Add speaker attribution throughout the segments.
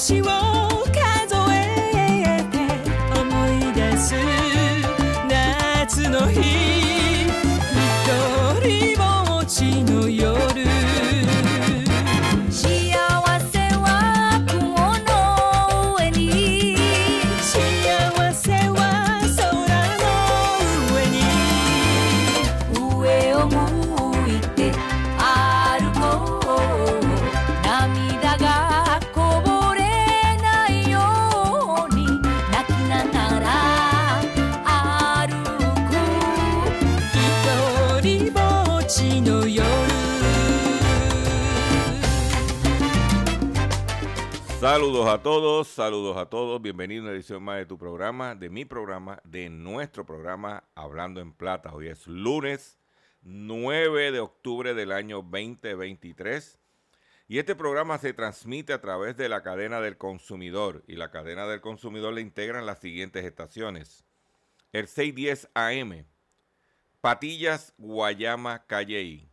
Speaker 1: she was Saludos a todos, saludos a todos, bienvenidos a una edición más de tu programa, de mi programa, de nuestro programa Hablando en Plata. Hoy es lunes 9 de octubre del año 2023 y este programa se transmite a través de la cadena del consumidor y la cadena del consumidor le integran las siguientes estaciones. El 610 AM, Patillas, Guayama, Calley,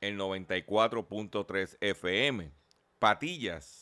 Speaker 1: el 94.3 FM, Patillas,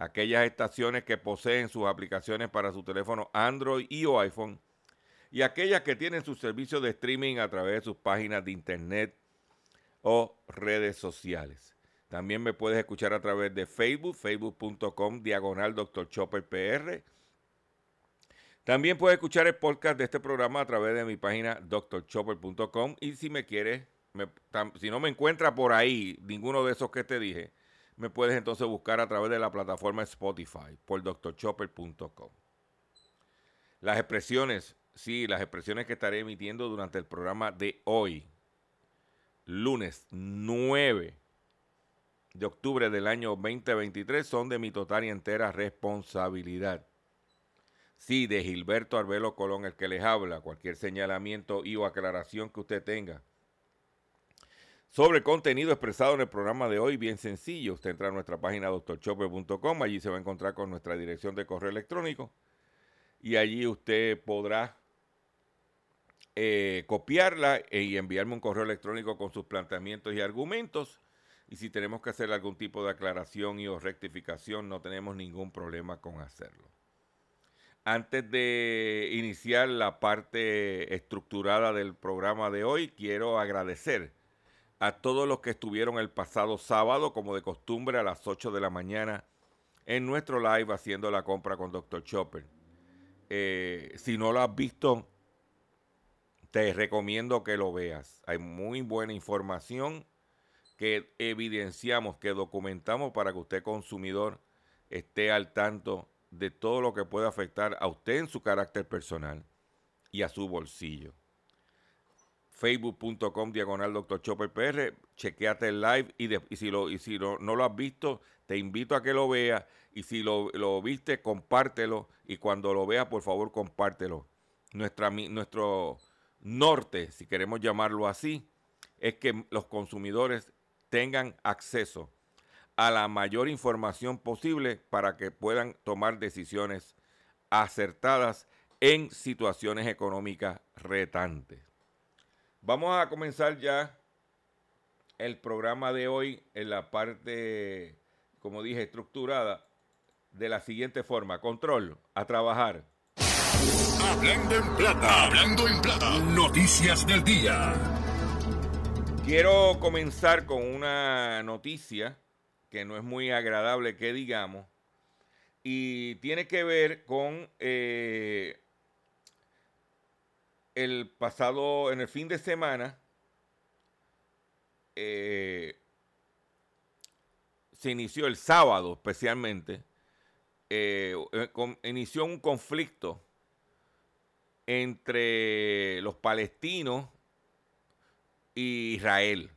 Speaker 1: aquellas estaciones que poseen sus aplicaciones para su teléfono Android y o iPhone, y aquellas que tienen su servicio de streaming a través de sus páginas de internet o redes sociales. También me puedes escuchar a través de Facebook, facebook.com, diagonal Dr. Chopper PR. También puedes escuchar el podcast de este programa a través de mi página drchopper.com y si me quieres, si no me encuentras por ahí ninguno de esos que te dije, me puedes entonces buscar a través de la plataforma Spotify por drchopper.com. Las expresiones, sí, las expresiones que estaré emitiendo durante el programa de hoy, lunes 9 de octubre del año 2023, son de mi total y entera responsabilidad. Sí, de Gilberto Arbelo Colón, el que les habla, cualquier señalamiento y o aclaración que usted tenga sobre el contenido expresado en el programa de hoy, bien sencillo. Usted entra a nuestra página doctorchopper.com, allí se va a encontrar con nuestra dirección de correo electrónico y allí usted podrá eh, copiarla y enviarme un correo electrónico con sus planteamientos y argumentos. Y si tenemos que hacer algún tipo de aclaración y o rectificación, no tenemos ningún problema con hacerlo. Antes de iniciar la parte estructurada del programa de hoy, quiero agradecer a todos los que estuvieron el pasado sábado, como de costumbre, a las 8 de la mañana en nuestro live haciendo la compra con Dr. Chopper. Eh, si no lo has visto, te recomiendo que lo veas. Hay muy buena información que evidenciamos, que documentamos para que usted consumidor esté al tanto de todo lo que puede afectar a usted en su carácter personal y a su bolsillo facebook.com diagonal Dr. Chopper PR, chequeate el live y, si, lo, no lo has visto, te invito a que lo veas y si lo, lo viste, compártelo y cuando lo veas, por favor, compártelo. Nuestra, nuestro norte, si queremos llamarlo así, es que los consumidores tengan acceso a la mayor información posible para que puedan tomar decisiones acertadas en situaciones económicas retantes. Vamos a comenzar ya el programa de hoy en la parte, como dije, estructurada de la siguiente forma. Control, a trabajar.
Speaker 2: Hablando en plata, hablando en plata, noticias del día.
Speaker 1: Quiero comenzar con una noticia que no es muy agradable que digamos y tiene que ver con eh, el pasado, en el fin de semana, eh, se inició el sábado especialmente, eh, inició un conflicto entre los palestinos y Israel.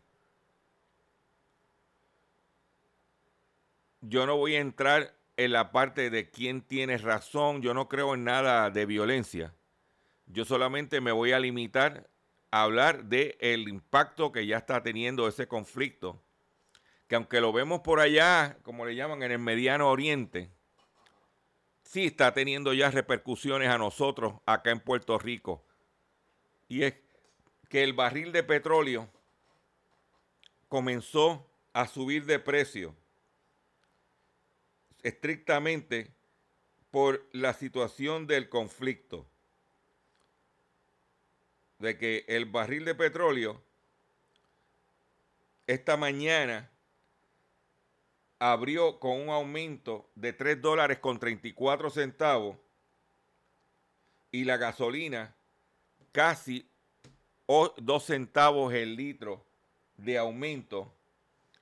Speaker 1: Yo no voy a entrar en la parte de quién tiene razón, yo no creo en nada de violencia. Yo solamente me voy a limitar a hablar del el impacto que ya está teniendo ese conflicto, que aunque lo vemos por allá, como le llaman, en el Mediano Oriente, sí está teniendo ya repercusiones a nosotros acá en Puerto Rico. Y es que el barril de petróleo comenzó a subir de precio estrictamente por la situación del conflicto. De que el barril de petróleo esta mañana abrió con un aumento de 3 dólares con 34 centavos y la gasolina casi 2 centavos el litro de aumento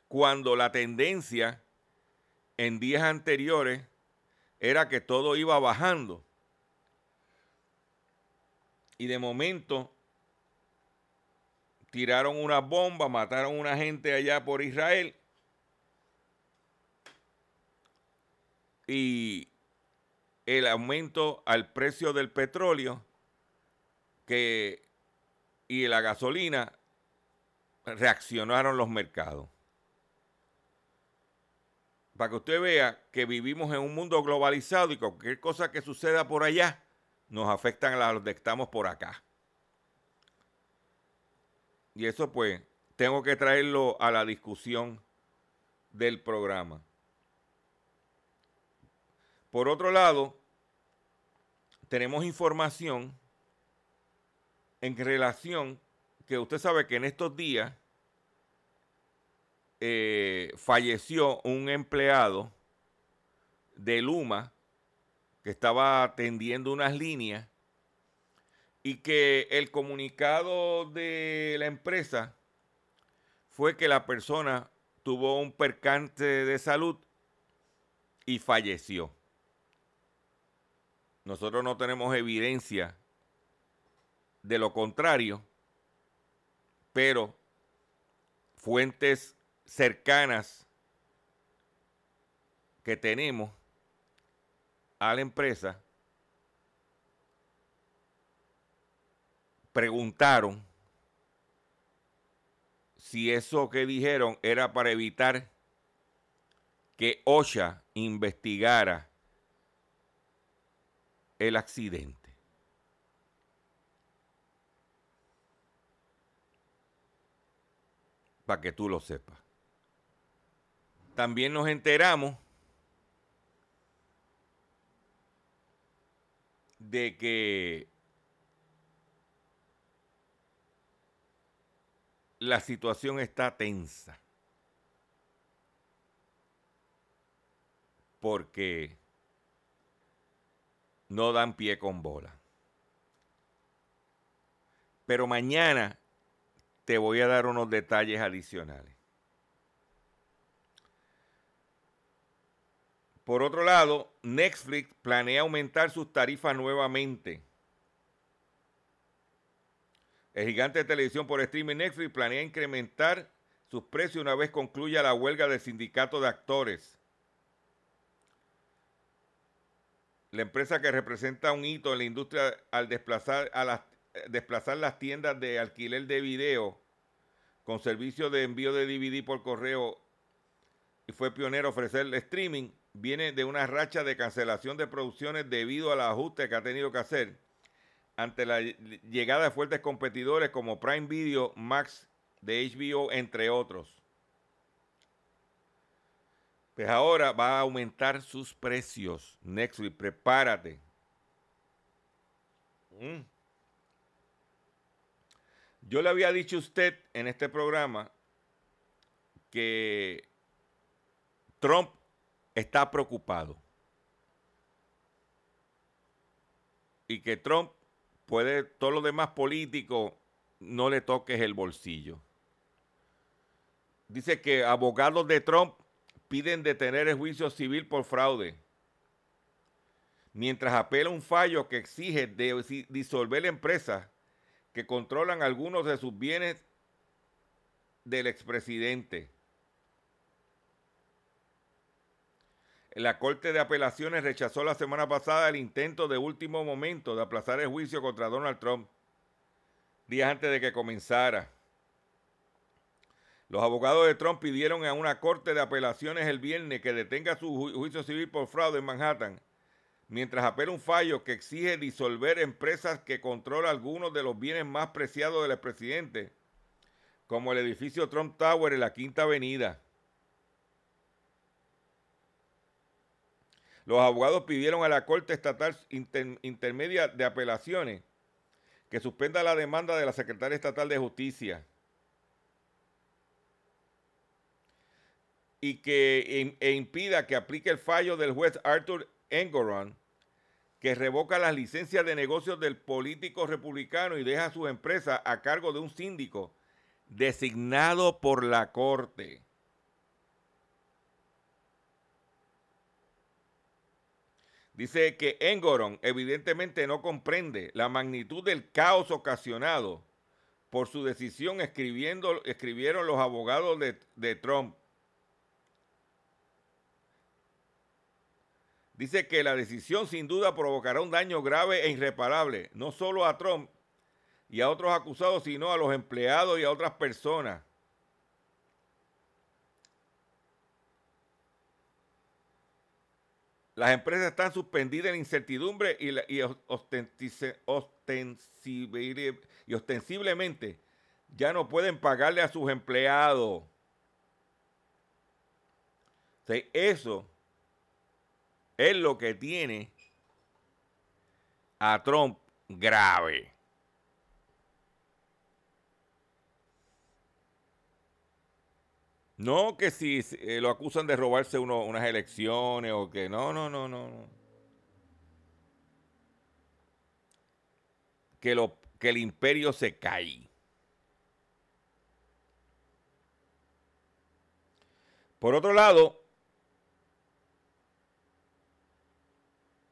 Speaker 1: cuando la tendencia en días anteriores era que todo iba bajando. Y de momento tiraron una bomba, mataron a una gente allá por Israel y el aumento al precio del petróleo que, y la gasolina reaccionaron los mercados. Para que usted vea que vivimos en un mundo globalizado y cualquier cosa que suceda por allá nos afecta a los que estamos por acá. Y eso pues tengo que traerlo a la discusión del programa. Por otro lado, tenemos información en relación que usted sabe que en estos días eh, falleció un empleado de Luma que estaba atendiendo unas líneas y que el comunicado de la empresa fue que la persona tuvo un percance de salud y falleció. Nosotros no tenemos evidencia de lo contrario, pero fuentes cercanas que tenemos a la empresa preguntaron si eso que dijeron era para evitar que OSHA investigara el accidente. Para que tú lo sepas. También nos enteramos de que la situación está tensa. Porque no dan pie con bola. Pero mañana te voy a dar unos detalles adicionales. Por otro lado, Netflix planea aumentar sus tarifas nuevamente. El gigante de televisión por streaming Netflix planea incrementar sus precios una vez concluya la huelga del sindicato de actores. La empresa que representa un hito en la industria al desplazar, a las, desplazar las tiendas de alquiler de video con servicio de envío de DVD por correo y fue pionero ofrecer el streaming, viene de una racha de cancelación de producciones debido al ajuste que ha tenido que hacer ante la llegada de fuertes competidores como Prime Video, Max de HBO, entre otros. Pues ahora va a aumentar sus precios. Netflix, prepárate. Mm. Yo le había dicho a usted en este programa que Trump está preocupado. Y que Trump puede, todos los demás políticos, no le toques el bolsillo. Dice que abogados de Trump piden detener el juicio civil por fraude, mientras apela un fallo que exige disolver la empresa que controlan algunos de sus bienes del expresidente. La Corte de Apelaciones rechazó la semana pasada el intento de último momento de aplazar el juicio contra Donald Trump, días antes de que comenzara. Los abogados de Trump pidieron a una corte de apelaciones el viernes que detenga su juicio civil por fraude en Manhattan, mientras apela un fallo que exige disolver empresas que controlan algunos de los bienes más preciados del expresidente, como el edificio Trump Tower en la Quinta Avenida. Los abogados pidieron a la Corte Estatal Intermedia de Apelaciones que suspenda la demanda de la Secretaria Estatal de Justicia y que e impida que aplique el fallo del juez Arthur Engoron, que revoca las licencias de negocios del político republicano y deja su empresa a cargo de un síndico designado por la Corte. Dice que Engoron evidentemente no comprende la magnitud del caos ocasionado por su decisión escribiendo, escribieron los abogados de, de Trump Dice que la decisión sin duda provocará un daño grave e irreparable, no solo a Trump y a otros acusados, sino a los empleados y a otras personas. Las empresas están suspendidas en incertidumbre y, ostensiblemente ya no pueden pagarle a sus empleados. eso es lo que tiene a Trump grave. No que si eh, lo acusan de robarse unas elecciones o que no, no, no, no. Que, lo, que el imperio se cae. Por otro lado,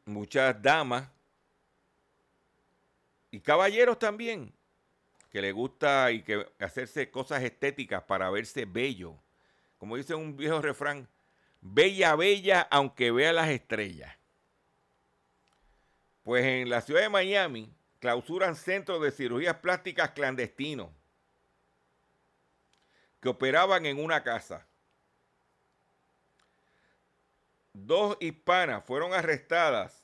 Speaker 1: muchas damas y caballeros también que le gusta y que hacerse cosas estéticas para verse bello. Como dice un viejo refrán, bella, bella, aunque vea las estrellas. Pues en la ciudad de Miami clausuran centros de cirugías plásticas clandestinos que operaban en una casa. Dos hispanas fueron arrestadas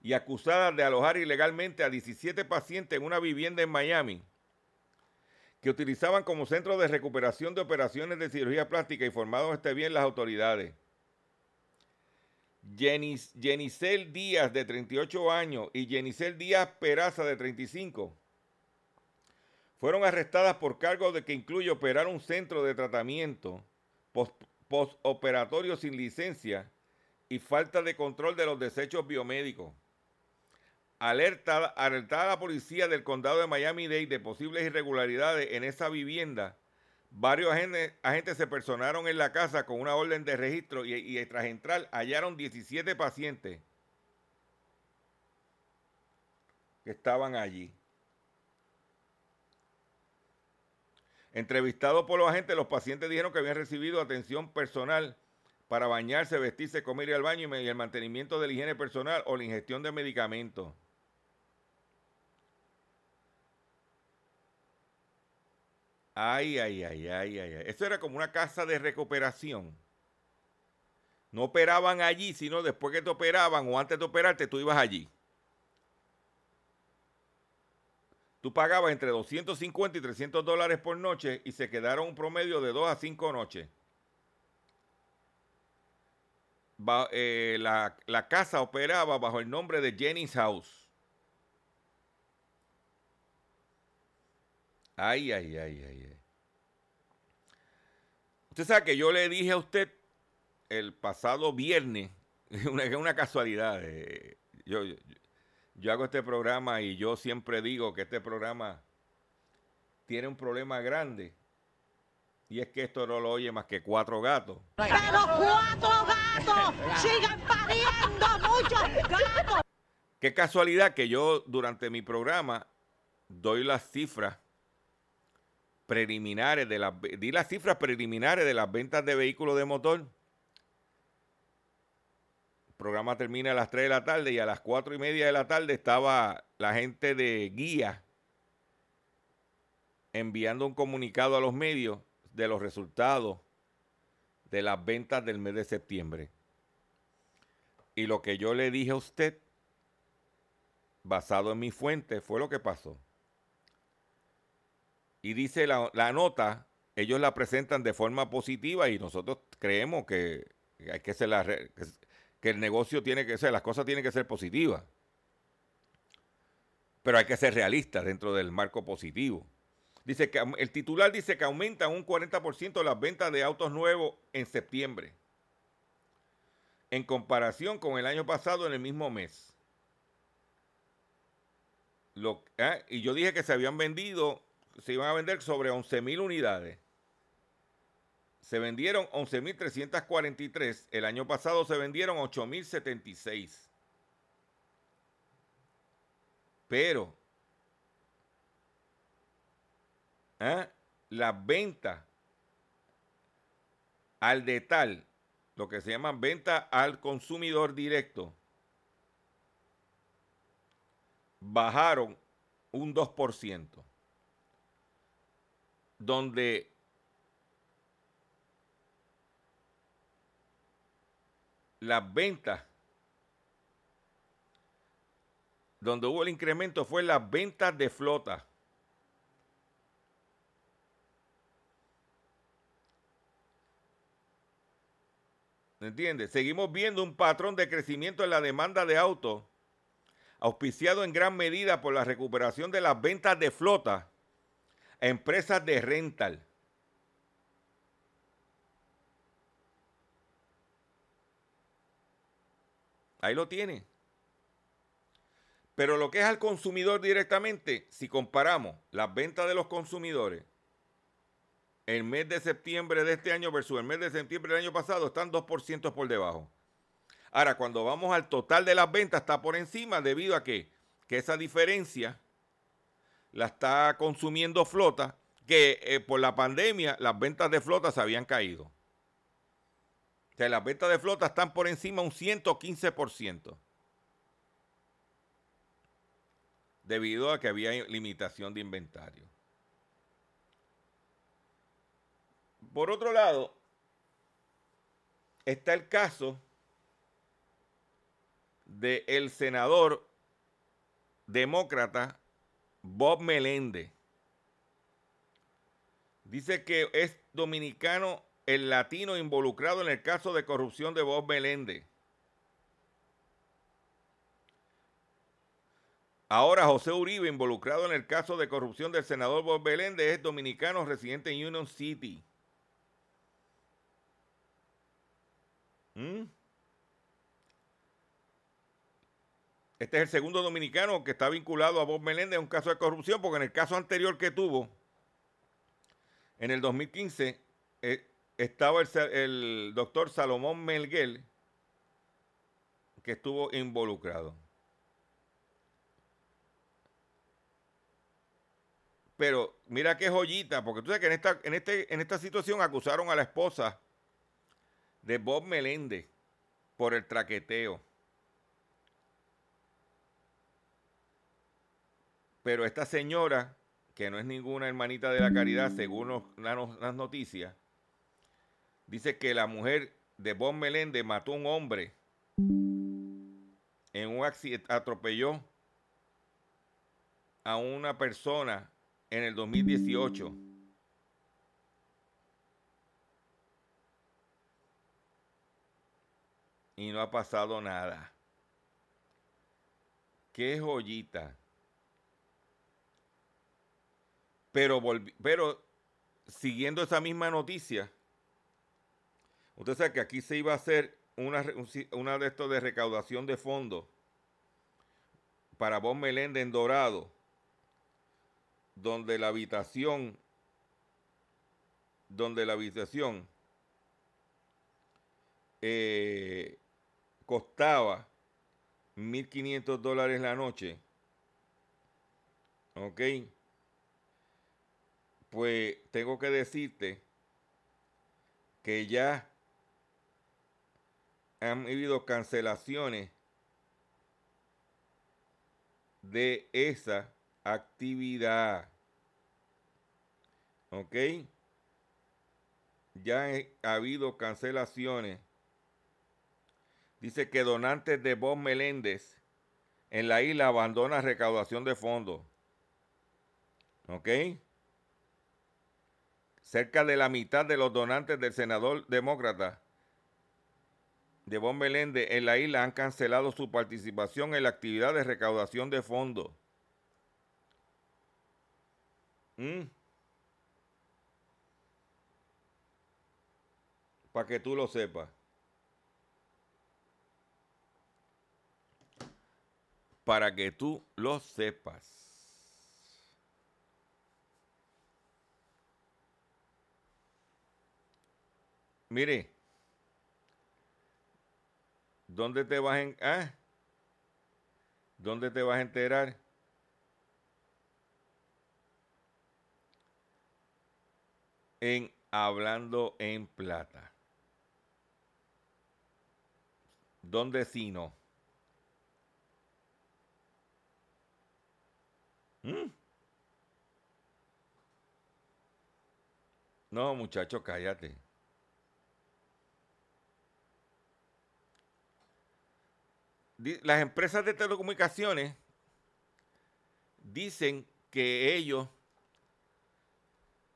Speaker 1: y acusadas de alojar ilegalmente a 17 pacientes en una vivienda en Miami que utilizaban como centro de recuperación de operaciones de cirugía plástica informados este bien las autoridades. Jenicel Díaz, de 38 años, y Jenicel Díaz Peraza, de 35, fueron arrestadas por cargos de que incluye operar un centro de tratamiento postoperatorio sin licencia y falta de control de los desechos biomédicos alertada, a la policía del condado de Miami-Dade de posibles irregularidades en esa vivienda. Varios agentes, se personaron en la casa con una orden de registro y, y hallaron 17 pacientes. que estaban allí. Entrevistados por los agentes, los pacientes dijeron que habían recibido atención personal para bañarse, vestirse, comer y al baño y el mantenimiento de la higiene personal o la ingestión de medicamentos. Ay, ay, ay, ay, ay. Eso era como una casa de recuperación. No operaban allí, sino después que te operaban o antes de operarte, tú ibas allí. Tú pagabas entre 250 y 300 dólares por noche y se quedaron un promedio de 2 a 5 noches. Eh, la, la casa operaba bajo el nombre de Jennings House. Ay, ay, ay, ay, ay. Usted sabe que yo le dije a usted el pasado viernes, una, una casualidad, eh, yo, yo, hago este programa y yo siempre digo que este programa tiene un problema grande. Y es que esto no lo oye más que cuatro gatos.
Speaker 3: Pero cuatro gatos sigan pariendo muchos gatos.
Speaker 1: Qué casualidad que yo durante mi programa doy las cifras preliminares de las di las cifras preliminares de las ventas de vehículos de motor. El programa termina a las 3 de la tarde y a las 4 y media de la tarde estaba la gente de guía enviando un comunicado a los medios de los resultados de las ventas del mes de septiembre. Y lo que yo le dije a usted, basado en mi fuente, fue lo que pasó. Y dice la, nota, ellos la presentan de forma positiva y nosotros creemos que hay que ser la, que el negocio tiene que ser, las cosas tienen que ser positivas. Pero hay que ser realistas dentro del marco positivo. Dice que el titular dice que aumentan un 40% las ventas de autos nuevos en septiembre. En comparación con el año pasado en el mismo mes. Lo, ah, y yo dije que se habían vendido se iban a vender sobre 11.000 unidades. Se vendieron 11.343. El año pasado se vendieron 8.076. Pero ¿eh? las ventas al detal, lo que se llama venta al consumidor directo, bajaron un 2% donde las ventas, donde hubo el incremento fue las ventas de flota. ¿Entiendes? Seguimos viendo un patrón de crecimiento en la demanda de autos, auspiciado en gran medida por la recuperación de las ventas de flota empresas de rental. Ahí lo tiene. Pero lo que es al consumidor directamente, si comparamos las ventas de los consumidores, el mes de septiembre de este año versus el mes de septiembre del año pasado, están 2% por debajo. Ahora, cuando vamos al total de las ventas, está por encima debido a que, que esa diferencia la está consumiendo flota, que eh, por la pandemia las ventas de flota se habían caído. O sea, las ventas de flota están por encima un 115%. Debido a que había limitación de inventario. Por otro lado, está el caso del senador demócrata Bob Meléndez. Dice que es dominicano el latino involucrado en el caso de corrupción de Bob Meléndez. Ahora José Uribe, involucrado en el caso de corrupción del senador Bob Meléndez, es dominicano residente en Union City. ¿Mm? Este es el segundo dominicano que está vinculado a Bob Meléndez en un caso de corrupción, porque en el caso anterior que tuvo, en el 2015, eh, estaba el, doctor Salomón Melguel, que estuvo involucrado. Pero mira qué joyita, porque tú sabes que en esta, en este, en esta situación acusaron a la esposa de Bob Meléndez por el traqueteo. Pero esta señora, que no es ninguna hermanita de la caridad, según las noticias, dice que la mujer de Bob Meléndez mató a un hombre en un accidente, atropelló a una persona en el 2018. Y no ha pasado nada. Qué joyita. Pero, pero siguiendo esa misma noticia, usted sabe que aquí se iba a hacer una, una de estos de recaudación de fondos para Bon Meléndez en Dorado, donde la habitación, donde la habitación eh, costaba 1.500 dólares la noche, ¿ok? Pues tengo que decirte que ya han habido cancelaciones de esa actividad. ¿Ok? Ya ha habido cancelaciones. Dice que donantes de Bob Meléndez en la isla abandona recaudación de fondos. ¿Ok? Cerca de la mitad de los donantes del senador demócrata de Bon Meléndez en la isla han cancelado su participación en la actividad de recaudación de fondos. Mm. Para que tú lo sepas. Para que tú lo sepas. Mire, ¿dónde te vas a, ah? ¿Dónde te vas a enterar? En Hablando en Plata. ¿Dónde si no? ¿Mm? No, muchacho, cállate. Las empresas de telecomunicaciones dicen que ellos,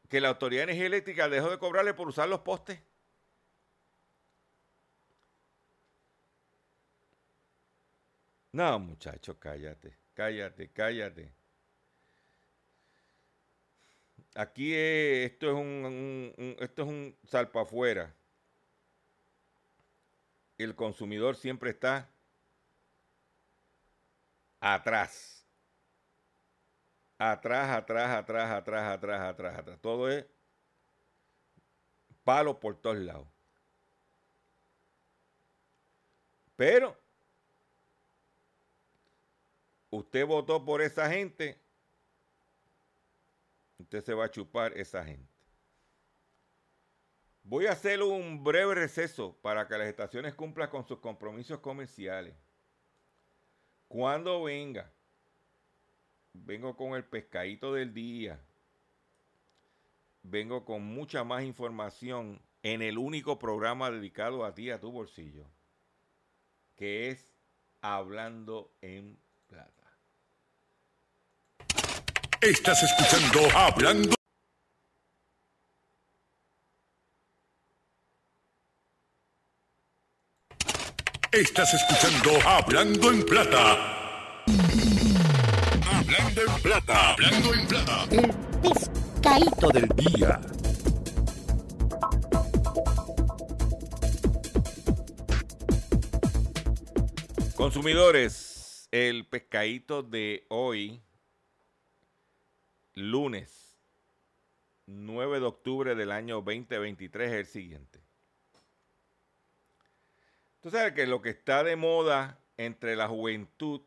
Speaker 1: que la Autoridad de Energía Eléctrica dejó de cobrarle por usar los postes. No, muchachos, cállate, cállate, cállate. Aquí esto es un, esto es un salpa afuera. El consumidor siempre está atrás. Atrás, atrás, atrás, atrás, atrás, atrás, atrás. Todo es palo por todos lados. Pero usted votó por esa gente, usted se va a chupar esa gente. Voy a hacer un breve receso para que las estaciones cumplan con sus compromisos comerciales. Cuando venga, vengo con el pescadito del día. Vengo con mucha más información en el único programa dedicado a ti, a tu bolsillo, que es Hablando en Plata.
Speaker 2: Estás escuchando Hablando. Estás escuchando Hablando en Plata. Hablando en Plata. Hablando en Plata.
Speaker 4: El pescadito del día.
Speaker 1: Consumidores, el pescadito de hoy, lunes 9 de octubre del año 2023, es el siguiente. Tú sabes que lo que está de moda entre la juventud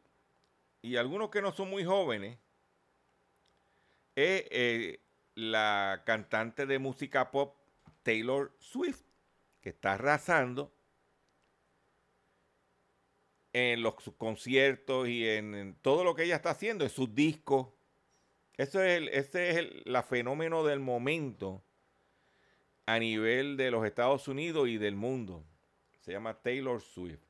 Speaker 1: y algunos que no son muy jóvenes es eh, la cantante de música pop Taylor Swift, que está arrasando en los conciertos y en, todo lo que ella está haciendo, en sus discos. Eso es el, ese es el fenómeno del momento a nivel de los Estados Unidos y del mundo. Se llama Taylor Swift.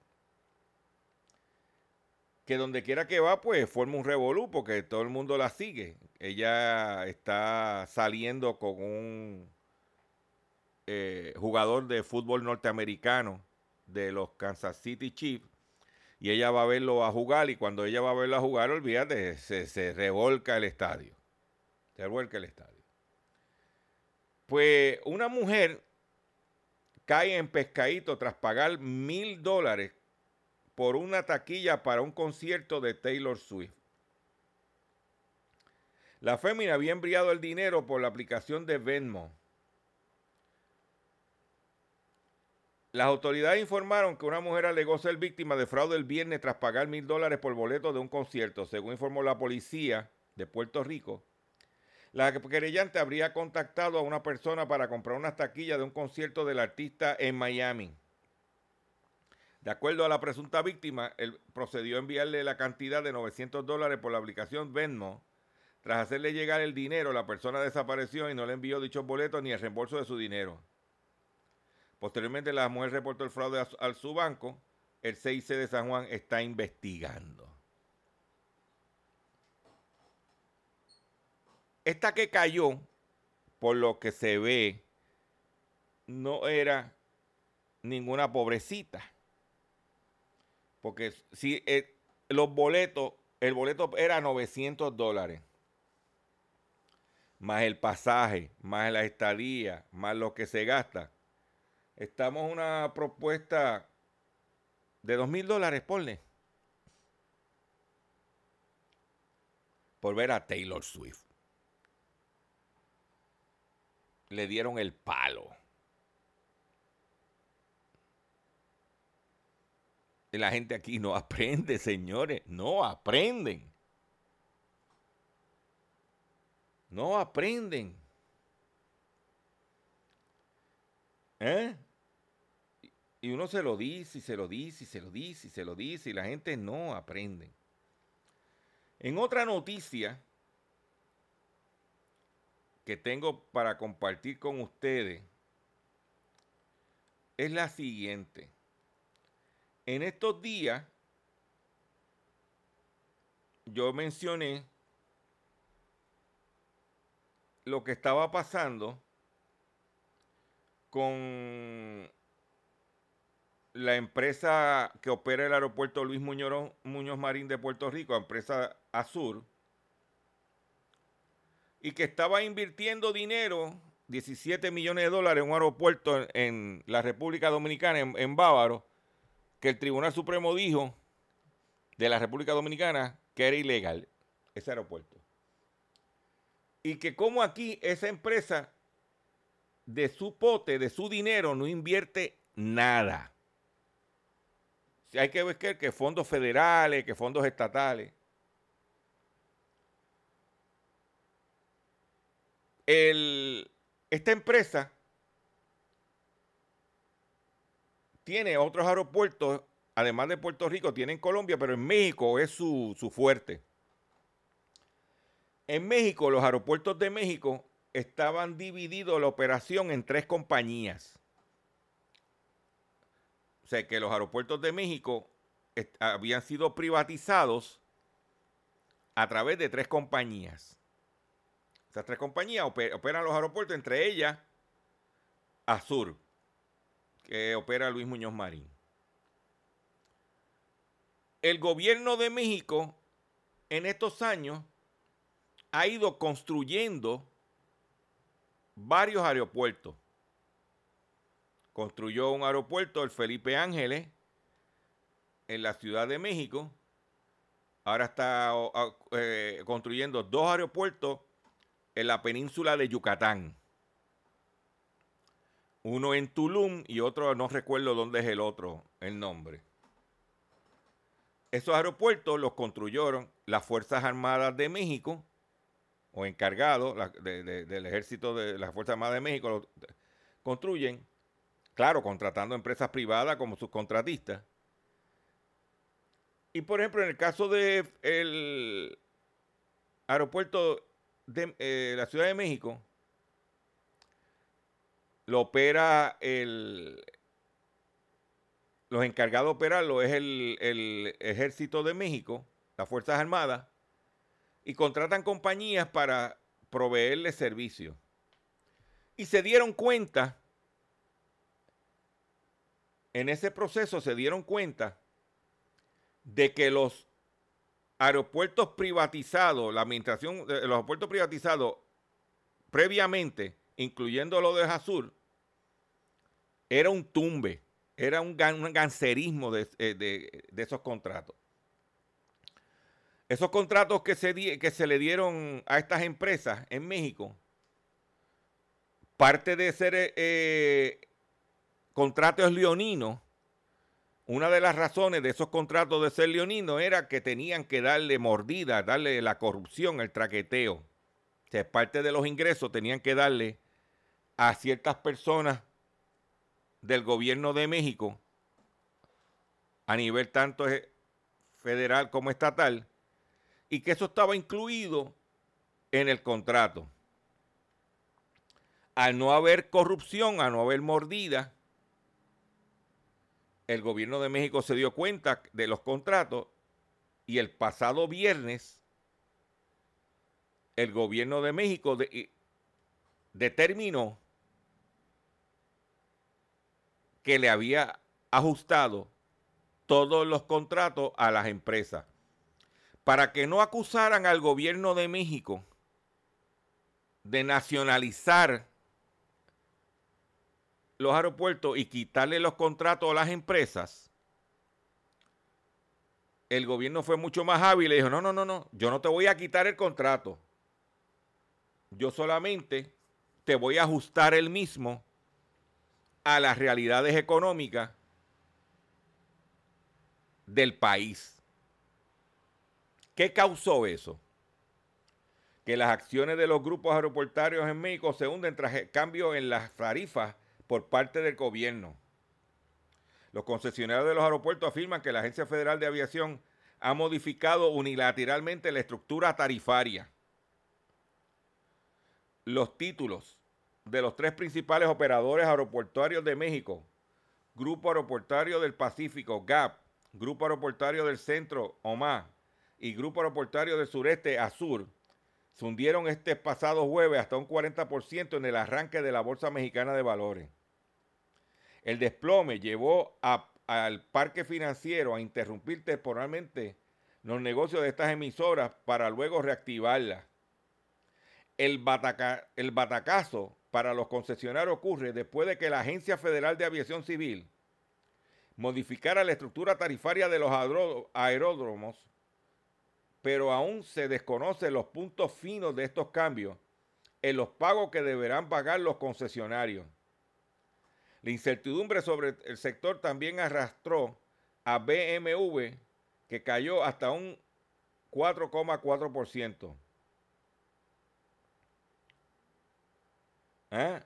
Speaker 1: Que donde quiera que va, pues forma un revolú porque todo el mundo la sigue. Ella está saliendo con un eh, jugador de fútbol norteamericano de los Kansas City Chiefs y ella va a verlo a jugar y cuando ella va a verlo a jugar, olvídate, se, se revolca el estadio. Se revolca el estadio. Pues una mujer cae en pescadito tras pagar mil dólares por una taquilla para un concierto de Taylor Swift. La fémina había enviado el dinero por la aplicación de Venmo. Las autoridades informaron que una mujer alegó ser víctima de fraude el viernes tras pagar mil dólares por boleto de un concierto, según informó la policía de Puerto Rico. La querellante habría contactado a una persona para comprar unas taquillas de un concierto del artista en Miami. De acuerdo a la presunta víctima, procedió a enviarle la cantidad de 900 dólares por la aplicación Venmo. Tras hacerle llegar el dinero, la persona desapareció y no le envió dichos boletos ni el reembolso de su dinero. Posteriormente, la mujer reportó el fraude a, su- a su banco. El 6 de San Juan está investigando. Esta que cayó, por lo que se ve, no era ninguna pobrecita. Porque si eh, los boletos, el boleto era 900 dólares. Más el pasaje, más la estadía, más lo que se gasta. Estamos una propuesta de 2 mil dólares, ponle. Por ver a Taylor Swift. Le dieron el palo. La gente aquí no aprende, señores. No aprenden. No aprenden. ¿Eh? Y uno se lo dice y se lo dice y se lo dice y se lo dice y la gente no aprende. En otra noticia que tengo para compartir con ustedes es la siguiente. En estos días yo mencioné lo que estaba pasando con la empresa que opera el aeropuerto Luis Muñoz, Muñoz Marín de Puerto Rico, empresa Azur, y que estaba invirtiendo dinero, 17 millones de dólares en un aeropuerto en, la República Dominicana, en, Bávaro, que el Tribunal Supremo dijo de la República Dominicana que era ilegal ese aeropuerto. Y que como aquí esa empresa de su pote, de su dinero, no invierte nada. Si hay que ver que fondos federales, que fondos estatales. Esta empresa tiene otros aeropuertos, además de Puerto Rico, tiene en Colombia, pero en México es su, su fuerte. En México, los aeropuertos de México estaban divididos la operación en tres compañías. O sea que los aeropuertos de México habían sido privatizados a través de tres compañías. Esas tres compañías ope- operan los aeropuertos, entre ellas Azur, que opera Luis Muñoz Marín. El gobierno de México en estos años ha ido construyendo varios aeropuertos. Construyó un aeropuerto, el Felipe Ángeles, en la Ciudad de México. Ahora está eh, construyendo dos aeropuertos en la península de Yucatán. Uno en Tulum y otro, no recuerdo dónde es el otro, el nombre. Esos aeropuertos los construyeron las Fuerzas Armadas de México o encargados del ejército de la Fuerza Armada de México lo- construyen, claro, contratando empresas privadas como subcontratistas. Y por ejemplo, en el caso de el aeropuerto de eh, la Ciudad de México, lo opera el, los encargados de operarlo es el, el Ejército de México, las Fuerzas Armadas, y contratan compañías para proveerle servicio. Y se dieron cuenta, en ese proceso se dieron cuenta de que los aeropuertos privatizados, la administración de los aeropuertos privatizados previamente, incluyendo lo de Azur, era un tumbe, era un, gan- gancerismo de, eh, de- esos contratos. Esos contratos que se, le dieron a estas empresas en México, parte de ser eh, contratos leoninos, una de las razones de esos contratos de ser leoninos era que tenían que darle mordida, darle la corrupción, el traqueteo. O sea, parte de los ingresos tenían que darle a ciertas personas del gobierno de México, a nivel tanto eh, federal como estatal, y que eso estaba incluido en el contrato. Al no haber corrupción, al no haber mordida, el gobierno de México se dio cuenta de los contratos y el pasado viernes el gobierno de México determinó que le había ajustado todos los contratos a las empresas. Para que no acusaran al gobierno de México de nacionalizar los aeropuertos y quitarle los contratos a las empresas, el gobierno fue mucho más hábil y dijo, no, no, no, no, yo no te voy a quitar el contrato. Yo solamente te voy a ajustar el mismo a las realidades económicas del país. ¿Qué causó eso? Que las acciones de los grupos aeroportuarios en México se hunden tras el cambio en las tarifas por parte del gobierno. Los concesionarios de los aeropuertos afirman que la Agencia Federal de Aviación ha modificado unilateralmente la estructura tarifaria. Los títulos de los tres principales operadores aeroportuarios de México, Grupo Aeroportuario del Pacífico, GAP, Grupo Aeroportuario del Centro, OMA, y Grupo Aeroportuario del Sureste, ASUR, se hundieron este pasado jueves hasta un 40% en el arranque de la Bolsa Mexicana de Valores. El desplome llevó al parque financiero a interrumpir temporalmente los negocios de estas emisoras para luego reactivarlas. El, bataca- el batacazo para los concesionarios ocurre después de que la Agencia Federal de Aviación Civil modificara la estructura tarifaria de los aeró- aeródromos, pero aún se desconocen los puntos finos de estos cambios en los pagos que deberán pagar los concesionarios. La incertidumbre sobre el sector también arrastró a BMW, que cayó hasta un 4,4%. ¿Ah?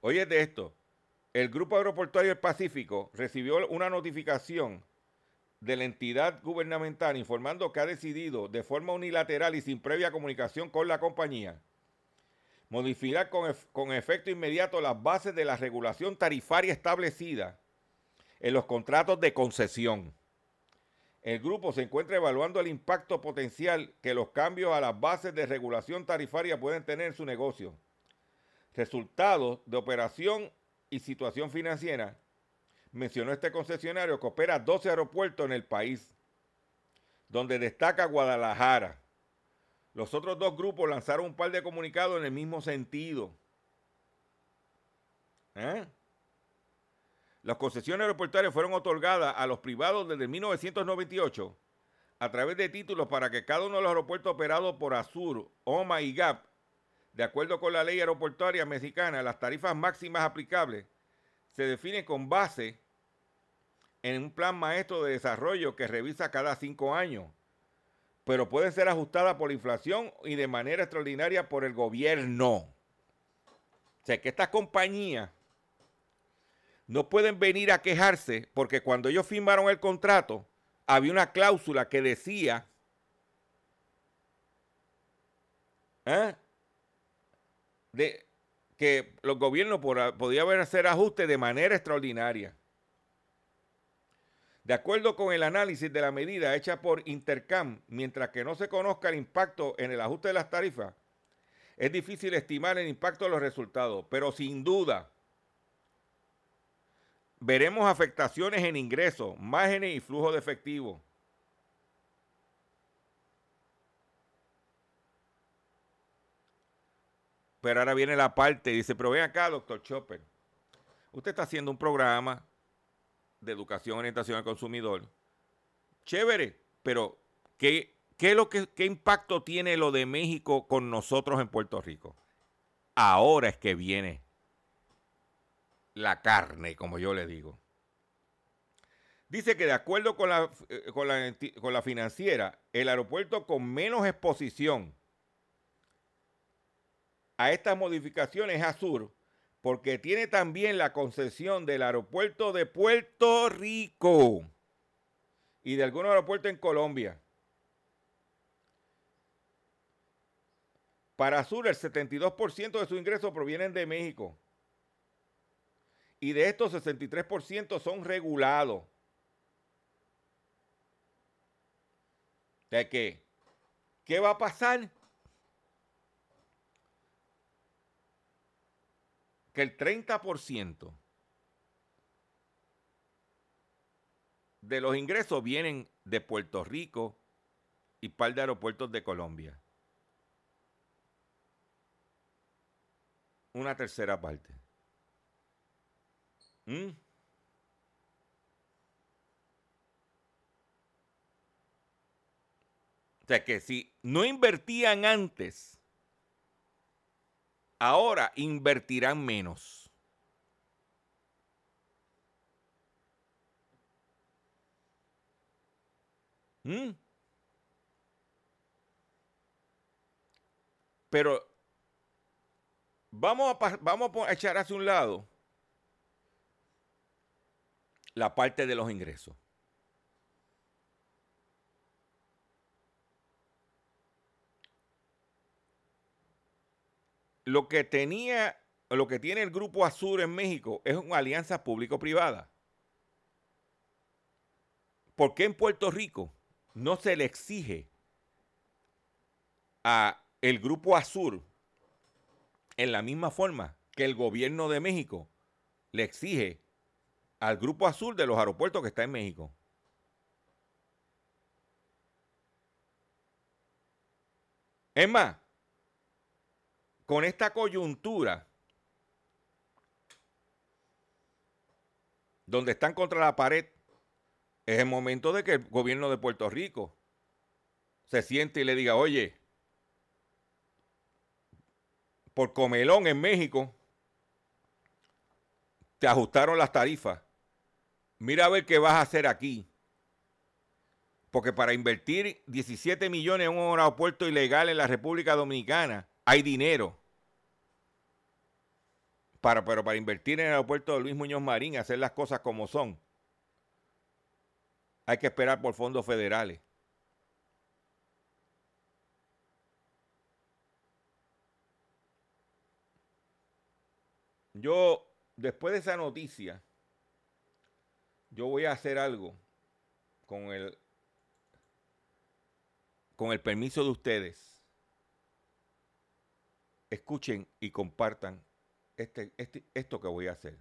Speaker 1: Oye de esto, el Grupo Aeroportuario del Pacífico recibió una notificación de la entidad gubernamental informando que ha decidido de forma unilateral y sin previa comunicación con la compañía modificar con, con efecto inmediato las bases de la regulación tarifaria establecida en los contratos de concesión. El grupo se encuentra evaluando el impacto potencial que los cambios a las bases de regulación tarifaria pueden tener en su negocio. Resultados de operación y situación financiera. Mencionó este concesionario que opera 12 aeropuertos en el país, donde destaca Guadalajara. Los otros dos grupos lanzaron un par de comunicados en el mismo sentido. ¿Eh? Las concesiones aeroportuarias fueron otorgadas a los privados desde 1998 a través de títulos para que cada uno de los aeropuertos operados por Azur, OMA y GAP, de acuerdo con la ley aeroportuaria mexicana, las tarifas máximas aplicables se definen con base en un plan maestro de desarrollo que revisa cada cinco años pero pueden ser ajustadas por la inflación y de manera extraordinaria por el gobierno. O sea, que estas compañías no pueden venir a quejarse porque cuando ellos firmaron el contrato había una cláusula que decía ¿eh? de que los gobiernos podían hacer ajustes de manera extraordinaria. De acuerdo con el análisis de la medida hecha por Intercam, mientras que no se conozca el impacto en el ajuste de las tarifas, es difícil estimar el impacto de los resultados, pero sin duda veremos afectaciones en ingresos, márgenes y flujo de efectivo. Pero ahora viene la parte, dice, pero ven acá, doctor Chopper. Usted está haciendo un programa de educación, orientación al consumidor. Chévere, pero ¿qué, qué, lo que, ¿qué impacto tiene lo de México con nosotros en Puerto Rico? Ahora es que viene la carne, como yo le digo. Dice que de acuerdo con la, eh, con la, con la financiera, el aeropuerto con menos exposición a estas modificaciones es Azur, porque tiene también la concesión del aeropuerto de Puerto Rico y de algunos aeropuertos en Colombia. Para Azur, el 72% de sus ingresos provienen de México y de estos 63% son regulados. ¿De qué? ¿Qué va a pasar? Que el 30% de los ingresos vienen de Puerto Rico y par de aeropuertos de Colombia. Una tercera parte. ¿Mm? O sea que si no invertían antes, ahora invertirán menos. ¿Mm? Pero vamos a, vamos a echar hacia un lado la parte de los ingresos. Lo que tenía, lo que tiene el Grupo Azul en México es una alianza público-privada. ¿Por qué en Puerto Rico no se le exige a el Grupo Azul en la misma forma que el gobierno de México le exige al Grupo Azul de los aeropuertos que está en México. Es más, con esta coyuntura, donde están contra la pared, es el momento de que el gobierno de Puerto Rico se siente y le diga, oye, por comelón en México, te ajustaron las tarifas mira a ver qué vas a hacer aquí. Porque para invertir 17 millones en un aeropuerto ilegal en la República Dominicana hay dinero. Para, pero para invertir en el aeropuerto de Luis Muñoz Marín, hacer las cosas como son, hay que esperar por fondos federales. Yo, después de esa noticia, yo voy a hacer algo con el, con el permiso de ustedes. Escuchen y compartan este, este, esto que voy a hacer.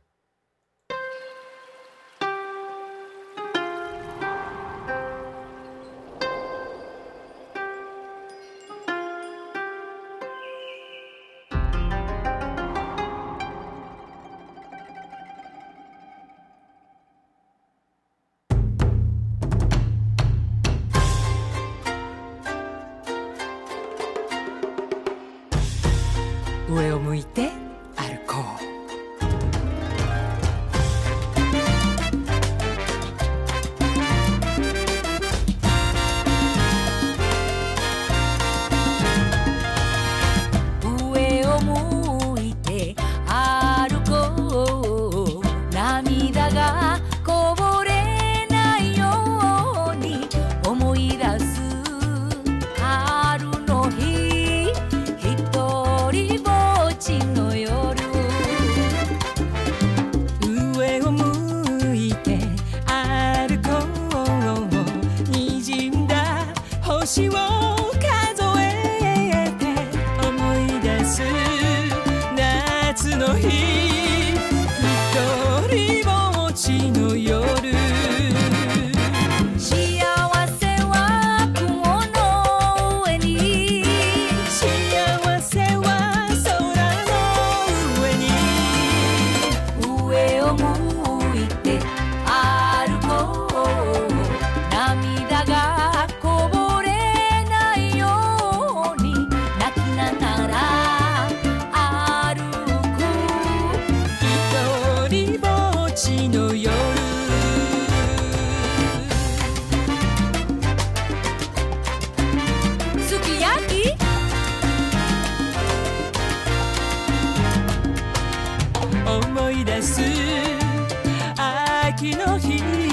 Speaker 5: です。秋の日。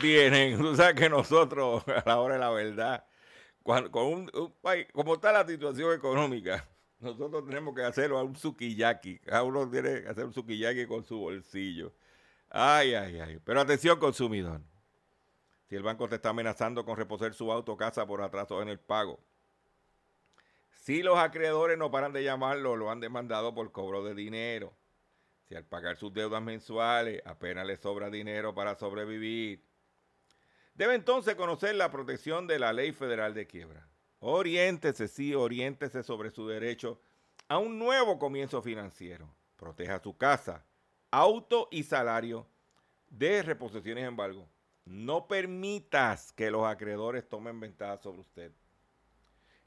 Speaker 1: Tienen. Tú sabes que nosotros, a la hora de la verdad, cuando, con un, país, como está la situación económica, nosotros tenemos que hacerlo a un sukiyaki. Cada uno tiene que hacer un sukiyaki con su bolsillo. Ay, ay, ay. Pero atención, consumidor. Si el banco te está amenazando con reposer su auto casa por atraso en el pago. Si los acreedores no paran de llamarlo, lo han demandado por cobro de dinero. Si al pagar sus deudas mensuales apenas le sobra dinero para sobrevivir. Debe entonces conocer la protección de la ley federal de quiebra. Oriéntese, sí, oriéntese sobre su derecho a un nuevo comienzo financiero. Proteja su casa, auto y salario de reposiciones en embargo. No permitas que los acreedores tomen ventaja sobre usted.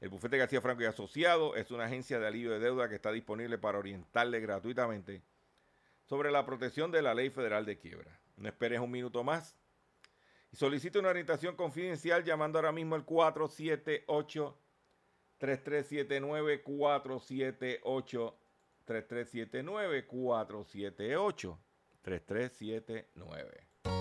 Speaker 1: El bufete García Franco y Asociado es una agencia de alivio de deuda que está disponible para orientarle gratuitamente sobre la protección de la ley federal de quiebra. No esperes un minuto más y solicite una orientación confidencial llamando ahora mismo al 478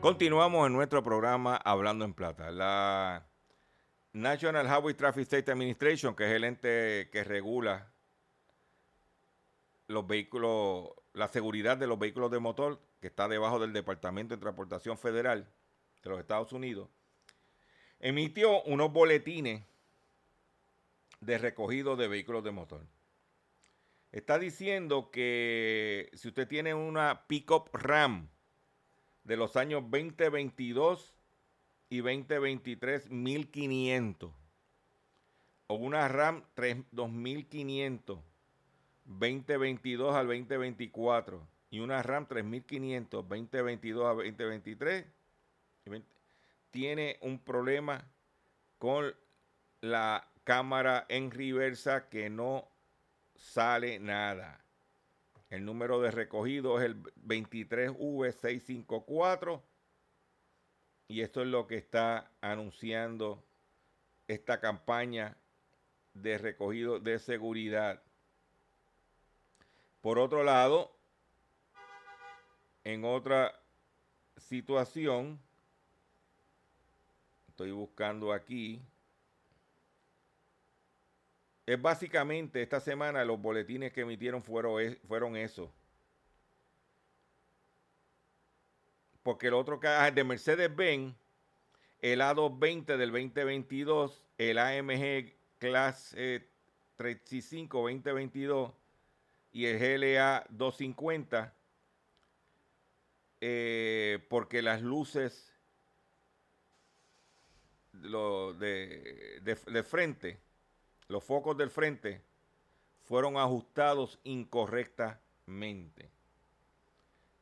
Speaker 1: Continuamos en nuestro programa Hablando en Plata. La National Highway Traffic Safety Administration, que es el ente que regula los vehículos, la seguridad de los vehículos de motor, que está debajo del Departamento de Transportación Federal de los Estados Unidos, emitió unos boletines de recogido de vehículos de motor. Está diciendo que si usted tiene una pickup RAM de los años 2022 y 2023, 1500. O una RAM 3, 2500, 2022 al 2024. Y una RAM 3500, 2022 a 2023. y 20 Tiene un problema con la cámara en reversa que no sale nada. El número de recogido es el 23V654. Y esto es lo que está anunciando esta campaña de recogido de seguridad. Por otro lado, en otra situación, estoy buscando aquí, es básicamente esta semana los boletines que emitieron fueron, es- fueron eso. Porque el otro ah, de Mercedes-Benz, el A220 del 2022, el AMG Class eh, 35 2022 y el GLA 250, eh, porque las luces de- de frente, los focos del frente, fueron ajustados incorrectamente.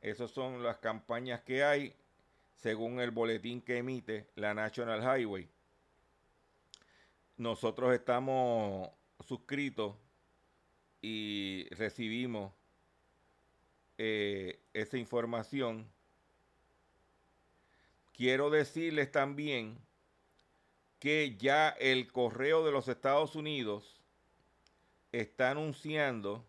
Speaker 1: Esas son las campañas que hay según el boletín que emite la National Highway. Nosotros estamos suscritos y recibimos eh, esa información. Quiero decirles también que ya el correo de los Estados Unidos está anunciando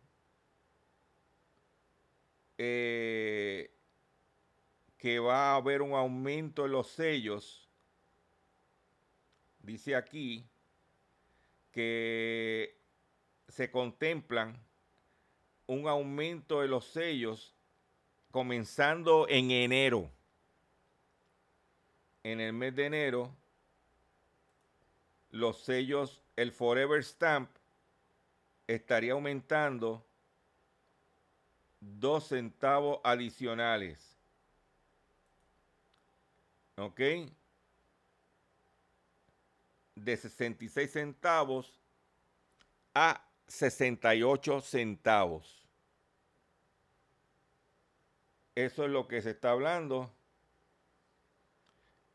Speaker 1: eh, que va a haber un aumento en los sellos. Dice aquí que se contemplan un aumento de los sellos comenzando en enero. En el mes de enero, los sellos, el Forever Stamp estaría aumentando dos centavos adicionales. ¿Ok? De 66 centavos a 68 centavos. Eso es lo que se está hablando.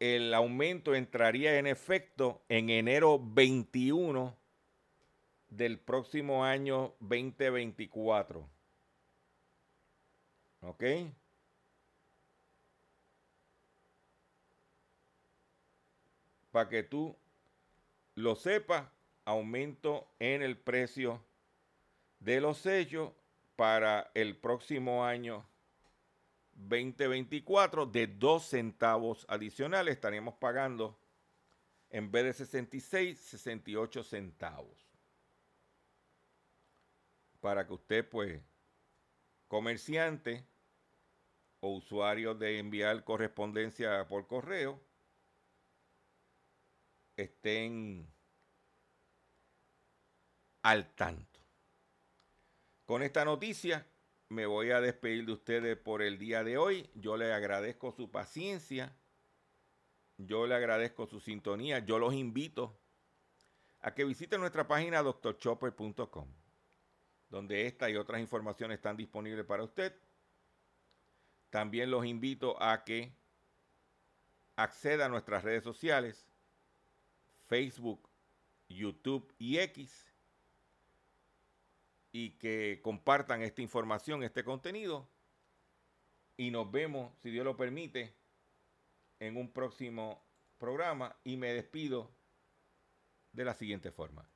Speaker 1: El aumento entraría en efecto en enero 21 del próximo año 2024. ¿Ok? Para que tú lo sepas, aumento en el precio de los sellos para el próximo año 2024 de 2 centavos adicionales. Estaríamos pagando en vez de 66, 68 centavos. Para que usted, pues, comerciante o usuario de enviar correspondencia por correo, estén al tanto. Con esta noticia me voy a despedir de ustedes por el día de hoy. Yo les agradezco su paciencia. Yo le agradezco su sintonía. Yo los invito a que visiten nuestra página drchopper.com, donde esta y otras informaciones están disponibles para usted. También los invito a que acceda a nuestras redes sociales, Facebook, YouTube y X, y que compartan esta información, este contenido. Y nos vemos, si Dios lo permite, en un próximo programa. Y me despido de la siguiente forma.